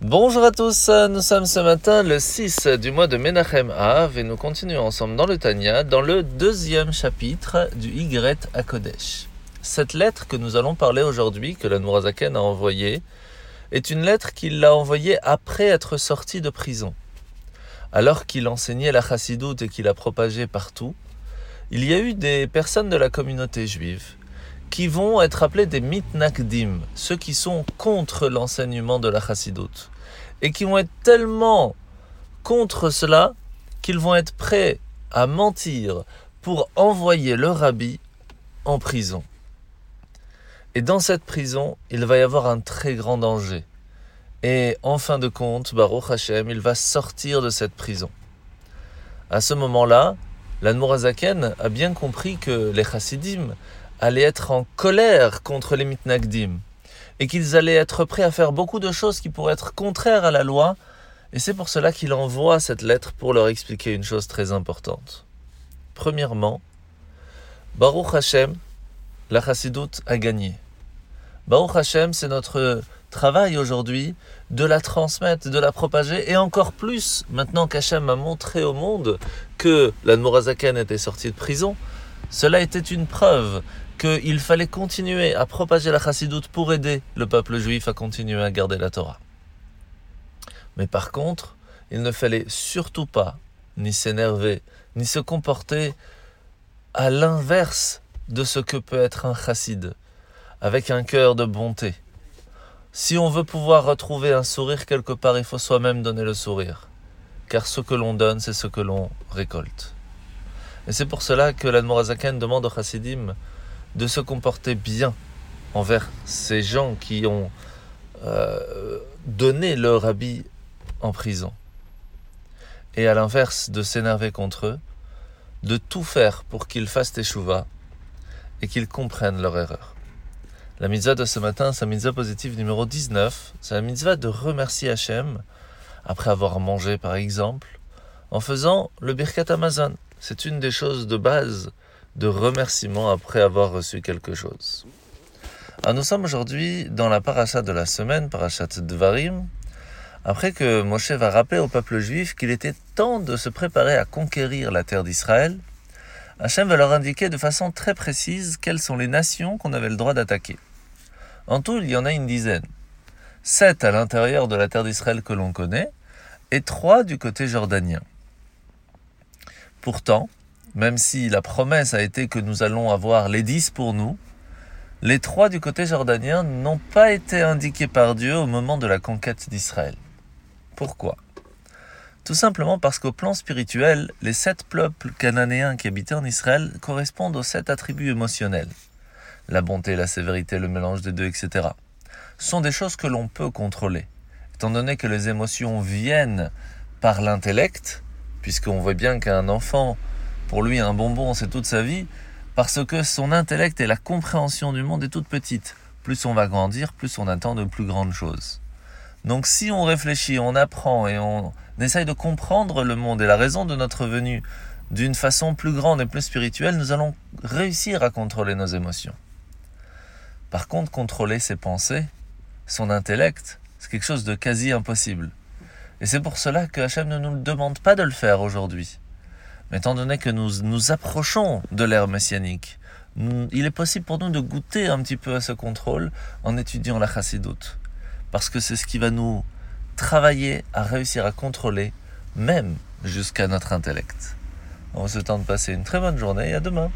Bonjour à tous, nous sommes ce matin le 6 du mois de Menachem Av et nous continuons ensemble dans le Tanya, dans le deuxième chapitre du Y à Kodesh. Cette lettre que nous allons parler aujourd'hui, que la Nourazaken a envoyée, est une lettre qu'il a envoyée après être sorti de prison. Alors qu'il enseignait la chassidoute et qu'il la propagée partout, il y a eu des personnes de la communauté juive qui vont être appelés des mitnakdim, ceux qui sont contre l'enseignement de la chassidoute, et qui vont être tellement contre cela qu'ils vont être prêts à mentir pour envoyer le rabbi en prison. Et dans cette prison, il va y avoir un très grand danger. Et en fin de compte, Baruch Hashem, il va sortir de cette prison. À ce moment-là, l'Anmorazaken a bien compris que les chassidim allaient être en colère contre les mitnagdim et qu'ils allaient être prêts à faire beaucoup de choses qui pourraient être contraires à la loi. Et c'est pour cela qu'il envoie cette lettre pour leur expliquer une chose très importante. Premièrement, Baruch Hashem, la chassidoute a gagné. Baruch Hashem, c'est notre travail aujourd'hui de la transmettre, de la propager, et encore plus maintenant qu'Hachem a montré au monde que l'Admorazaken était sorti de prison. Cela était une preuve qu'il fallait continuer à propager la chassidoute pour aider le peuple juif à continuer à garder la Torah. Mais par contre, il ne fallait surtout pas ni s'énerver, ni se comporter à l'inverse de ce que peut être un chassid, avec un cœur de bonté. Si on veut pouvoir retrouver un sourire quelque part, il faut soi-même donner le sourire. Car ce que l'on donne, c'est ce que l'on récolte. Et c'est pour cela que l'Admorazaken demande aux chassidim de se comporter bien envers ces gens qui ont euh, donné leur habit en prison. Et à l'inverse, de s'énerver contre eux, de tout faire pour qu'ils fassent échouva et qu'ils comprennent leur erreur. La mitzvah de ce matin, c'est la mitzvah positive numéro 19. C'est la mitzvah de remercier Hachem après avoir mangé par exemple, en faisant le birkat Amazon. C'est une des choses de base de remerciement après avoir reçu quelque chose. Alors nous sommes aujourd'hui dans la paracha de la semaine, parachat Dvarim, après que Moshe va rappeler au peuple juif qu'il était temps de se préparer à conquérir la terre d'Israël, Hachem va leur indiquer de façon très précise quelles sont les nations qu'on avait le droit d'attaquer. En tout, il y en a une dizaine. Sept à l'intérieur de la terre d'Israël que l'on connaît, et trois du côté jordanien. Pourtant, même si la promesse a été que nous allons avoir les dix pour nous, les trois du côté jordanien n'ont pas été indiqués par Dieu au moment de la conquête d'Israël. Pourquoi? Tout simplement parce qu'au plan spirituel, les sept peuples cananéens qui habitaient en Israël correspondent aux sept attributs émotionnels la bonté, la sévérité, le mélange des deux, etc., sont des choses que l'on peut contrôler. Étant donné que les émotions viennent par l'intellect, puisqu'on voit bien qu'un enfant, pour lui, un bonbon, c'est toute sa vie, parce que son intellect et la compréhension du monde est toute petite. Plus on va grandir, plus on attend de plus grandes choses. Donc si on réfléchit, on apprend et on essaye de comprendre le monde et la raison de notre venue d'une façon plus grande et plus spirituelle, nous allons réussir à contrôler nos émotions. Par contre, contrôler ses pensées, son intellect, c'est quelque chose de quasi impossible. Et c'est pour cela que Hachem ne nous demande pas de le faire aujourd'hui. Mais étant donné que nous nous approchons de l'ère messianique, il est possible pour nous de goûter un petit peu à ce contrôle en étudiant la chassidoute. Parce que c'est ce qui va nous travailler à réussir à contrôler, même jusqu'à notre intellect. On se tente de passer une très bonne journée et à demain.